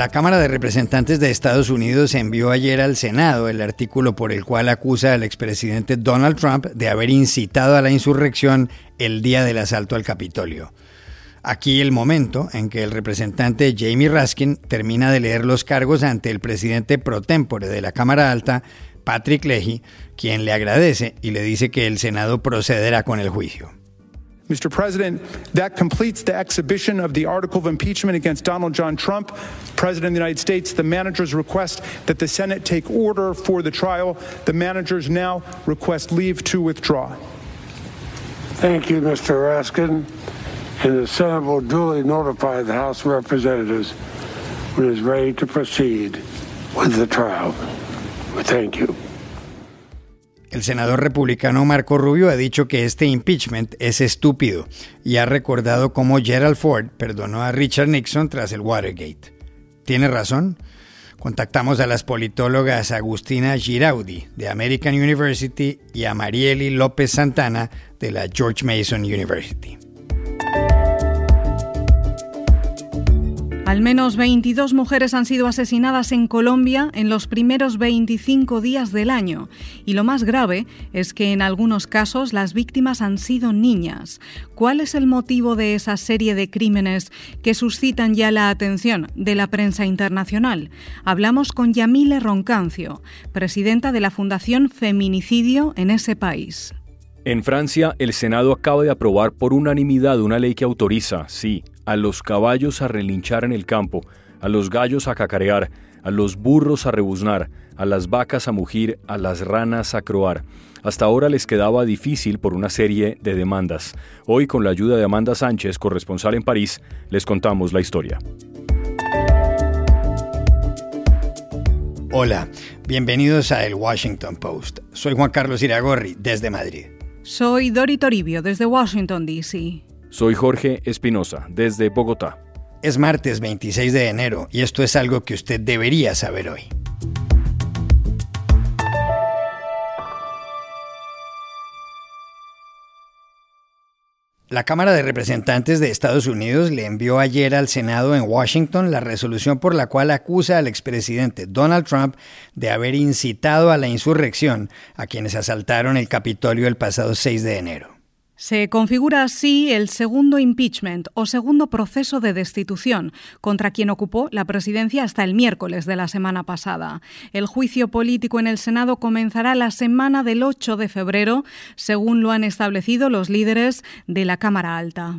La Cámara de Representantes de Estados Unidos envió ayer al Senado el artículo por el cual acusa al expresidente Donald Trump de haber incitado a la insurrección el día del asalto al Capitolio. Aquí el momento en que el representante Jamie Raskin termina de leer los cargos ante el presidente pro tempore de la Cámara Alta, Patrick Leahy, quien le agradece y le dice que el Senado procederá con el juicio. Mr. President, that completes the exhibition of the article of impeachment against Donald John Trump, President of the United States. The managers request that the Senate take order for the trial. The managers now request leave to withdraw. Thank you, Mr. Raskin. And the Senate will duly notify the House of Representatives when it is ready to proceed with the trial. Thank you. El senador republicano Marco Rubio ha dicho que este impeachment es estúpido y ha recordado cómo Gerald Ford perdonó a Richard Nixon tras el Watergate. ¿Tiene razón? Contactamos a las politólogas Agustina Giraudi de American University y a Marieli López Santana de la George Mason University. Al menos 22 mujeres han sido asesinadas en Colombia en los primeros 25 días del año. Y lo más grave es que en algunos casos las víctimas han sido niñas. ¿Cuál es el motivo de esa serie de crímenes que suscitan ya la atención de la prensa internacional? Hablamos con Yamile Roncancio, presidenta de la Fundación Feminicidio en ese país. En Francia, el Senado acaba de aprobar por unanimidad una ley que autoriza, sí, a los caballos a relinchar en el campo, a los gallos a cacarear, a los burros a rebuznar, a las vacas a mugir, a las ranas a croar. Hasta ahora les quedaba difícil por una serie de demandas. Hoy, con la ayuda de Amanda Sánchez, corresponsal en París, les contamos la historia. Hola, bienvenidos a El Washington Post. Soy Juan Carlos Iragorri, desde Madrid. Soy Dori Toribio, desde Washington, D.C. Soy Jorge Espinosa, desde Bogotá. Es martes 26 de enero y esto es algo que usted debería saber hoy. La Cámara de Representantes de Estados Unidos le envió ayer al Senado en Washington la resolución por la cual acusa al expresidente Donald Trump de haber incitado a la insurrección a quienes asaltaron el Capitolio el pasado 6 de enero. Se configura así el segundo impeachment o segundo proceso de destitución contra quien ocupó la presidencia hasta el miércoles de la semana pasada. El juicio político en el Senado comenzará la semana del 8 de febrero, según lo han establecido los líderes de la Cámara Alta.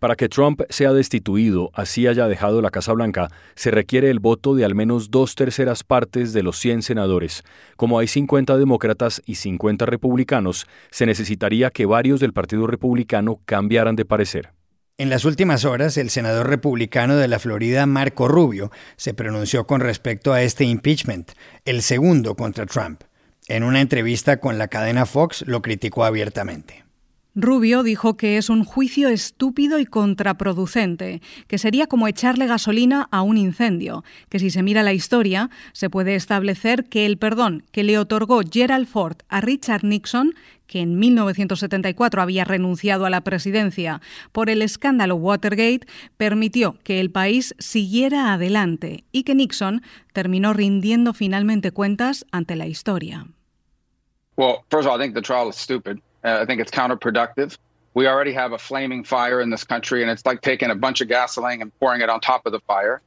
Para que Trump sea destituido, así haya dejado la Casa Blanca, se requiere el voto de al menos dos terceras partes de los 100 senadores. Como hay 50 demócratas y 50 republicanos, se necesitaría que varios del Partido Republicano cambiaran de parecer. En las últimas horas, el senador republicano de la Florida, Marco Rubio, se pronunció con respecto a este impeachment, el segundo contra Trump. En una entrevista con la cadena Fox lo criticó abiertamente. Rubio dijo que es un juicio estúpido y contraproducente, que sería como echarle gasolina a un incendio, que si se mira la historia, se puede establecer que el perdón que le otorgó Gerald Ford a Richard Nixon, que en 1974 había renunciado a la presidencia por el escándalo Watergate, permitió que el país siguiera adelante y que Nixon terminó rindiendo finalmente cuentas ante la historia. Uh, I think it's counterproductive. We already have a flaming fire in this country, and it's like taking a bunch of gasoline and pouring it on top of the fire.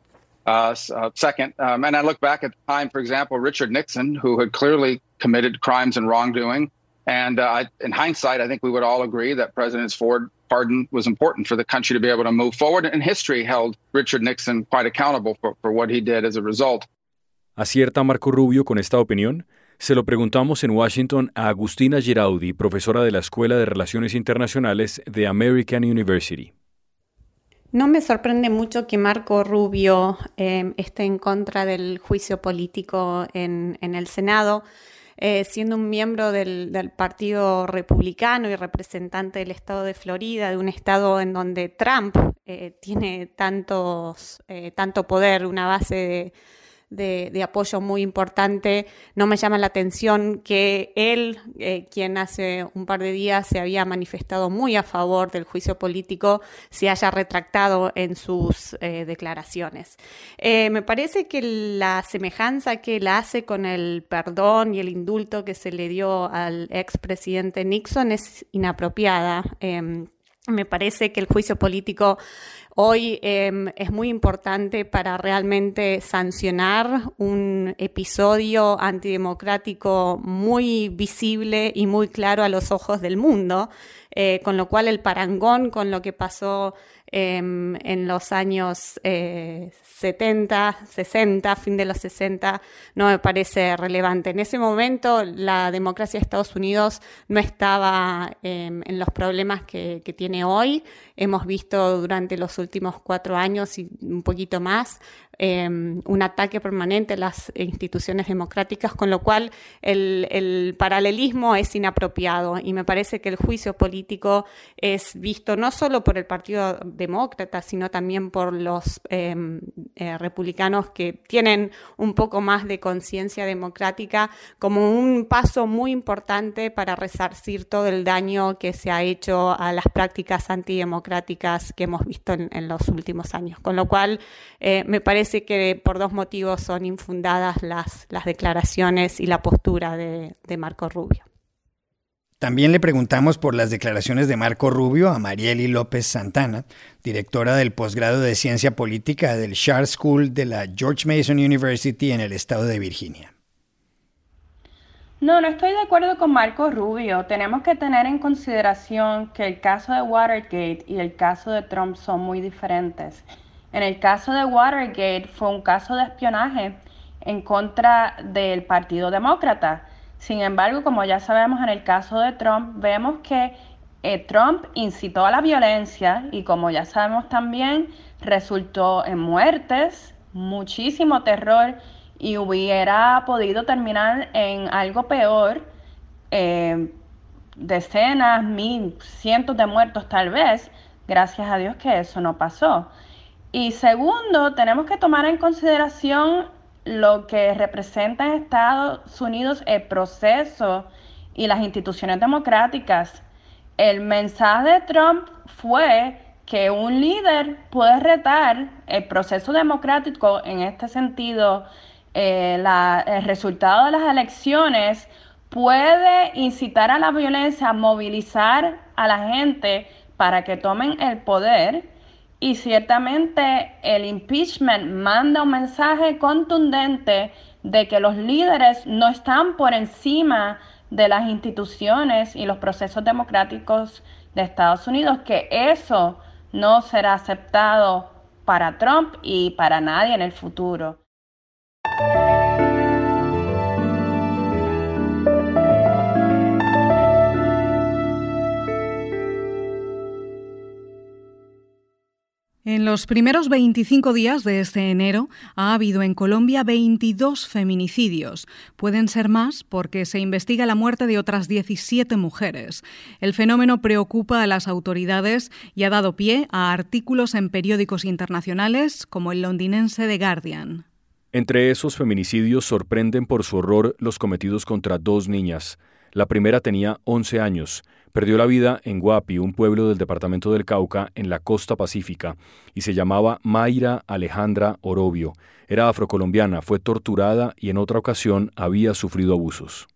Uh, uh, second, um, and I look back at the time, for example, Richard Nixon, who had clearly committed crimes and wrongdoing. And uh, in hindsight, I think we would all agree that President Ford pardon was important for the country to be able to move forward. And history held Richard Nixon quite accountable for, for what he did as a result. ¿Acierta Marco Rubio con esta opinión? Se lo preguntamos en Washington a Agustina Giraudi, profesora de la Escuela de Relaciones Internacionales de American University. No me sorprende mucho que Marco Rubio eh, esté en contra del juicio político en, el Senado. Eh, siendo un miembro del, Partido Republicano y representante del estado de Florida, de un estado en donde Trump eh, tiene tantos, tanto poder, una base de, de, apoyo muy importante. No me llama la atención que él, eh, quien hace un par de días se había manifestado muy a favor del juicio político, se haya retractado en sus eh, declaraciones. Eh, me parece que la semejanza que él hace con el perdón y el indulto que se le dio al expresidente Nixon es inapropiada. Me parece que el juicio político hoy em, es muy importante para realmente sancionar un episodio antidemocrático muy visible y muy claro a los ojos del mundo, eh, con lo cual el parangón con lo que pasó em, en los años 70, eh, 60, fin de los 60, no me parece relevante. En ese momento la democracia de Estados Unidos no estaba em, en los problemas que tiene hoy. Hemos visto durante los últimos cuatro años y un poquito más Em, un ataque permanente a las instituciones democráticas, con lo cual el, paralelismo es inapropiado. Y me parece que el juicio político es visto no solo por el Partido Demócrata, sino también por los em, eh, republicanos que tienen un poco más de conciencia democrática como un paso muy importante para resarcir todo el daño que se ha hecho a las prácticas antidemocráticas que hemos visto en, los últimos años. Con lo cual, eh, me parece que por dos motivos son infundadas las, las declaraciones y la postura de, de Marco Rubio. También le preguntamos por las declaraciones de Marco Rubio a Marieli López Santana, directora del posgrado de Ciencia Política del Shard School de la George Mason University en el estado de Virginia. No, no estoy de acuerdo con Marco Rubio. Tenemos que tener en consideración que el caso de Watergate y el caso de Trump son muy diferentes. En el caso de Watergate fue un caso de espionaje en contra del Partido Demócrata. Sin embargo, como ya sabemos en el caso de Trump, vemos que eh, Trump incitó a la violencia y como ya sabemos también, resultó en muertes, muchísimo terror y hubiera podido terminar en algo peor, eh, decenas, mil, cientos de muertos tal vez. Gracias a Dios que eso no pasó. Y segundo, tenemos que tomar en consideración lo que representa en Estados Unidos el proceso y las instituciones democráticas. El mensaje de Trump fue que un líder puede retar el proceso democrático, en este sentido, eh, el resultado de las elecciones, puede incitar a la violencia, movilizar a la gente para que tomen el poder y ciertamente el impeachment manda un mensaje contundente de que los líderes no están por encima de las instituciones y los procesos democráticos de Estados Unidos, que eso no será aceptado para Trump y para nadie en el futuro. En los primeros 25 días de este enero ha habido en Colombia 22 feminicidios. Pueden ser más porque se investiga la muerte de otras 17 mujeres. El fenómeno preocupa a las autoridades y ha dado pie a artículos en periódicos internacionales como el londinense The Guardian. Entre esos feminicidios sorprenden por su horror los cometidos contra dos niñas. La primera tenía 11 años Perdió la vida en Guapi, un pueblo del departamento del Cauca, en la costa pacífica, y se llamaba Mayra Alejandra Orobio. Era afrocolombiana, fue torturada y en otra ocasión había sufrido abusos.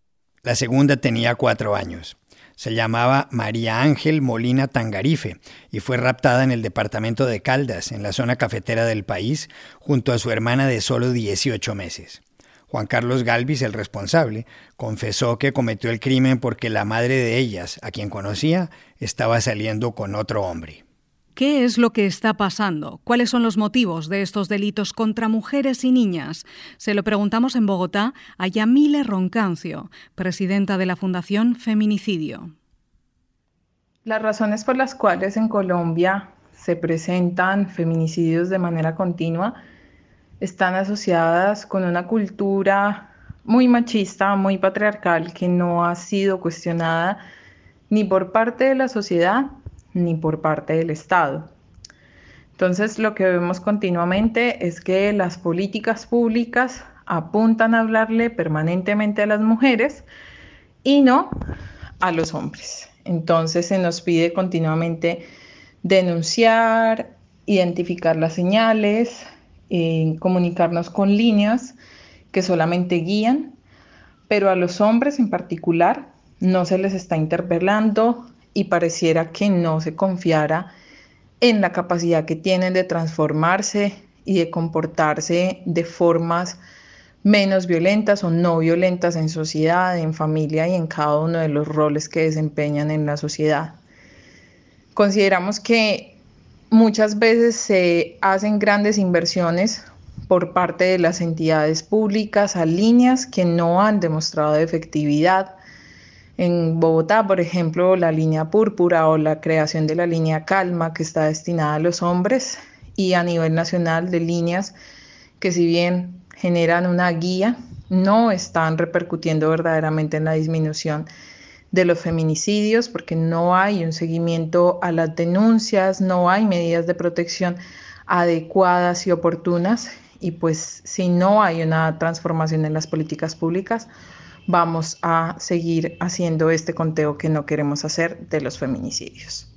La segunda tenía cuatro años. Se llamaba María Ángel Molina Tangarife y fue raptada en el departamento de Caldas, en la zona cafetera del país, junto a su hermana de solo 18 meses. Juan Carlos Galvis, el responsable, confesó que cometió el crimen porque la madre de ellas, a quien conocía, estaba saliendo con otro hombre. ¿Qué es lo que está pasando? ¿Cuáles son los motivos de estos delitos contra mujeres y niñas? Se lo preguntamos en Bogotá a Yamile Roncancio, presidenta de la Fundación Feminicidio. Las razones por las cuales en Colombia se presentan feminicidios de manera continua están asociadas con una cultura muy machista, muy patriarcal, que no ha sido cuestionada ni por parte de la sociedad ni por parte del Estado. Entonces, lo que vemos continuamente es que las políticas públicas apuntan a hablarle permanentemente a las mujeres y no a los hombres. Entonces, se nos pide continuamente denunciar, identificar las señales, eh, comunicarnos con líneas que solamente guían, pero a los hombres en particular no se les está interpelando, y pareciera que no se confiara en la capacidad que tienen de transformarse y de comportarse de formas menos violentas o no violentas en sociedad, en familia y en cada uno de los roles que desempeñan en la sociedad. Consideramos que muchas veces se hacen grandes inversiones por parte de las entidades públicas a líneas que no han demostrado efectividad. En Bogotá, por ejemplo, la línea púrpura o la creación de la línea calma que está destinada a los hombres y a nivel nacional de líneas que si bien generan una guía, no están repercutiendo verdaderamente en la disminución de los feminicidios porque no hay un seguimiento a las denuncias, no hay medidas de protección adecuadas y oportunas y pues si no hay una transformación en las políticas públicas, vamos a seguir haciendo este conteo que no queremos hacer de los feminicidios.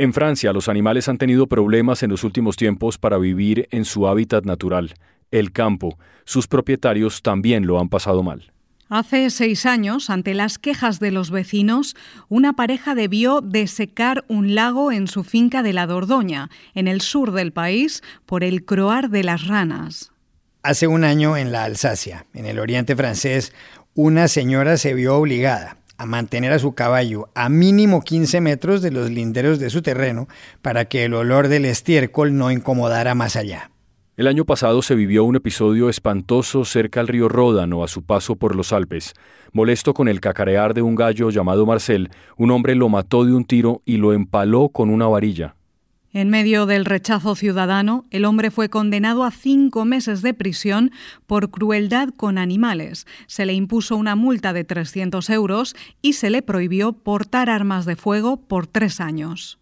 En Francia, los animales han tenido problemas en los últimos tiempos para vivir en su hábitat natural el campo. Sus propietarios también lo han pasado mal. Hace seis años, ante las quejas de los vecinos, una pareja debió desecar un lago en su finca de la Dordoña, en el sur del país, por el croar de las ranas. Hace un año, en la Alsacia, en el oriente francés, una señora se vio obligada a mantener a su caballo a mínimo 15 metros de los linderos de su terreno para que el olor del estiércol no incomodara más allá. El año pasado se vivió un episodio espantoso cerca al río Ródano a su paso por los Alpes. Molesto con el cacarear de un gallo llamado Marcel, un hombre lo mató de un tiro y lo empaló con una varilla. En medio del rechazo ciudadano, el hombre fue condenado a cinco meses de prisión por crueldad con animales. Se le impuso una multa de 300 euros y se le prohibió portar armas de fuego por tres años.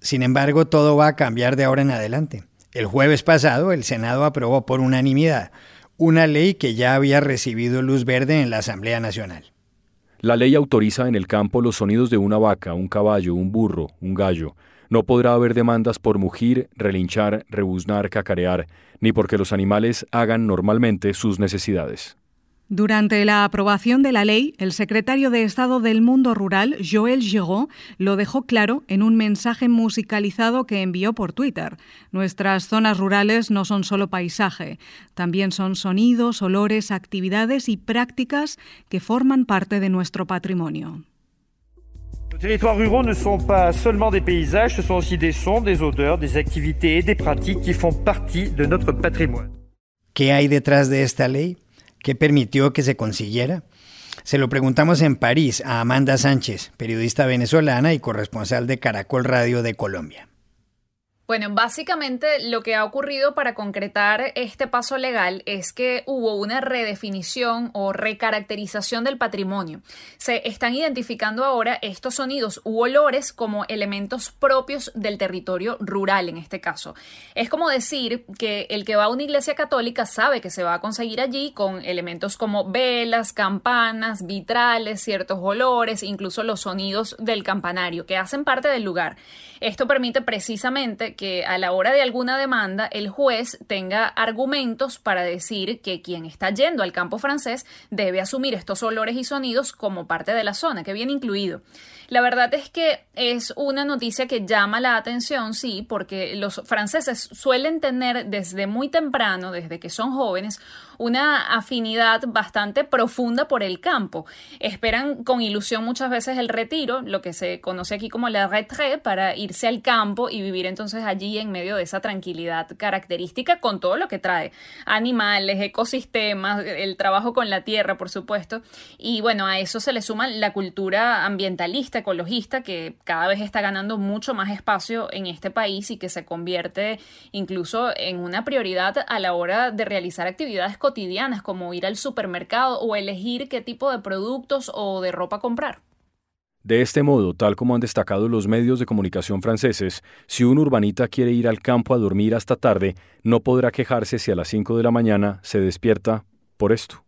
Sin embargo, todo va a cambiar de ahora en adelante. El jueves pasado, el Senado aprobó por unanimidad una ley que ya había recibido luz verde en la Asamblea Nacional. La ley autoriza en el campo los sonidos de una vaca, un caballo, un burro, un gallo. No podrá haber demandas por mugir, relinchar, rebuznar, cacarear, ni porque los animales hagan normalmente sus necesidades. Durante la aprobación de la ley, el secretario de Estado del Mundo Rural, Joël Giraud, lo dejó claro en un mensaje musicalizado que envió por Twitter. Nuestras zonas rurales no son solo paisaje, también son sonidos, olores, actividades y prácticas que forman parte de nuestro patrimonio. Los territoires ruraux ne sont pas seulement des paysages, ce sont aussi des sons, des odeurs, des activités et des pratiques qui font partie de notre patrimoine. ¿Qué hay detrás de esta ley? ¿Qué permitió que se consiguiera? Se lo preguntamos en París a Amanda Sánchez, periodista venezolana y corresponsal de Caracol Radio de Colombia. Bueno, básicamente lo que ha ocurrido para concretar este paso legal es que hubo una redefinición o recaracterización del patrimonio. Se están identificando ahora estos sonidos u olores como elementos propios del territorio rural en este caso. Es como decir que el que va a una iglesia católica sabe que se va a conseguir allí con elementos como velas, campanas, vitrales, ciertos olores, incluso los sonidos del campanario que hacen parte del lugar. Esto permite precisamente que a la hora de alguna demanda el juez tenga argumentos para decir que quien está yendo al campo francés debe asumir estos olores y sonidos como parte de la zona, que viene incluido. La verdad es que es una noticia que llama la atención, sí, porque los franceses suelen tener desde muy temprano, desde que son jóvenes, una afinidad bastante profunda por el campo. Esperan con ilusión muchas veces el retiro, lo que se conoce aquí como la retraite, para irse al campo y vivir entonces allí en medio de esa tranquilidad característica con todo lo que trae. Animales, ecosistemas, el trabajo con la tierra, por supuesto. Y bueno, a eso se le suma la cultura ambientalista, ecologista, que cada vez está ganando mucho más espacio en este país y que se convierte incluso en una prioridad a la hora de realizar actividades como ir al supermercado o elegir qué tipo de productos o de ropa comprar. De este modo, tal como han destacado los medios de comunicación franceses, si un urbanita quiere ir al campo a dormir hasta tarde, no podrá quejarse si a las 5 de la mañana se despierta por esto.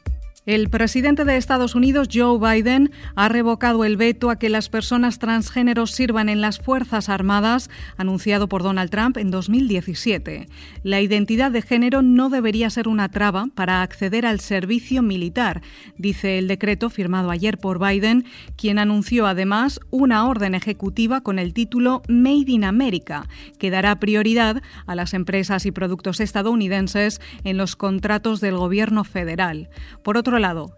El presidente de Estados Unidos, Joe Biden, ha revocado el veto a que las personas transgéneros sirvan en las Fuerzas Armadas, anunciado por Donald Trump en 2017. La identidad de género no debería ser una traba para acceder al servicio militar, dice el decreto firmado ayer por Biden, quien anunció además una orden ejecutiva con el título Made in America, que dará prioridad a las empresas y productos estadounidenses en los contratos del gobierno federal. Por otro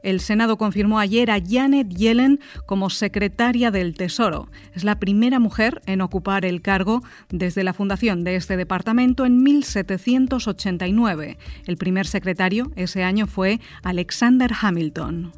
el Senado confirmó ayer a Janet Yellen como secretaria del Tesoro. Es la primera mujer en ocupar el cargo desde la fundación de este departamento en 1789. El primer secretario ese año fue Alexander Hamilton.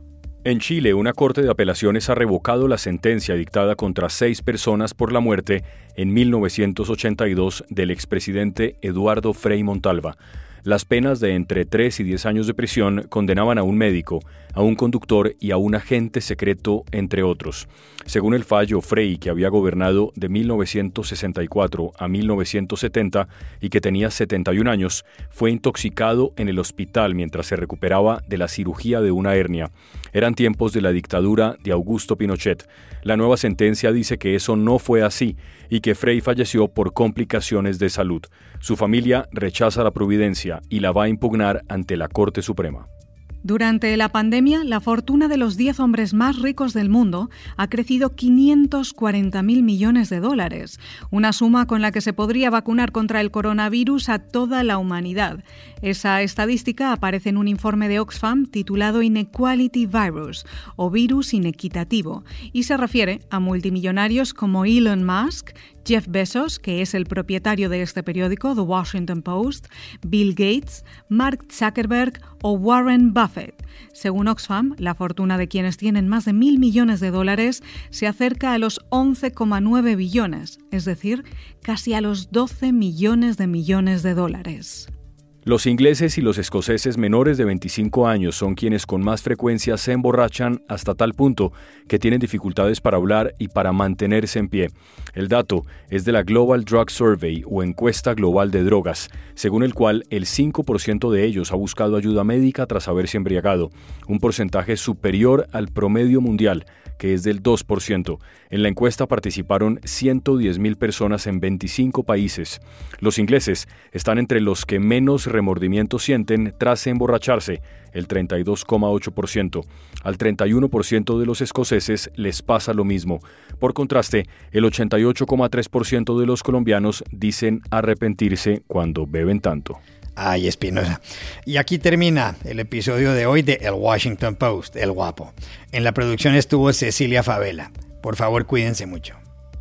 En Chile, una corte de apelaciones ha revocado la sentencia dictada contra seis personas por la muerte en 1982 del expresidente Eduardo Frei Montalva. Las penas de entre 3 y 10 años de prisión condenaban a un médico, a un conductor y a un agente secreto, entre otros. Según el fallo, Frey, que había gobernado de 1964 a 1970 y que tenía 71 años, fue intoxicado en el hospital mientras se recuperaba de la cirugía de una hernia. Eran tiempos de la dictadura de Augusto Pinochet. La nueva sentencia dice que eso no fue así y que Frey falleció por complicaciones de salud. Su familia rechaza la providencia y la va a impugnar ante la Corte Suprema. Durante la pandemia, la fortuna de los 10 hombres más ricos del mundo ha crecido 540 mil millones de dólares, una suma con la que se podría vacunar contra el coronavirus a toda la humanidad. Esa estadística aparece en un informe de Oxfam titulado Inequality Virus o virus inequitativo y se refiere a multimillonarios como Elon Musk, Jeff Bezos, que es el propietario de este periódico, The Washington Post, Bill Gates, Mark Zuckerberg o Warren Buffett. Según Oxfam, la fortuna de quienes tienen más de mil millones de dólares se acerca a los 11,9 billones, es decir, casi a los 12 millones de millones de dólares. Los ingleses y los escoceses menores de 25 años son quienes con más frecuencia se emborrachan hasta tal punto que tienen dificultades para hablar y para mantenerse en pie. El dato es de la Global Drug Survey o encuesta global de drogas, según el cual el 5% de ellos ha buscado ayuda médica tras haberse embriagado, un porcentaje superior al promedio mundial que es del 2%. En la encuesta participaron 110.000 personas en 25 países. Los ingleses están entre los que menos remordimiento sienten tras emborracharse, el 32,8%. Al 31% de los escoceses les pasa lo mismo. Por contraste, el 88,3% de los colombianos dicen arrepentirse cuando beben tanto. Ay, Espinosa. Y aquí termina el episodio de hoy de El Washington Post, El Guapo. En la producción estuvo Cecilia Favela. Por favor, cuídense mucho.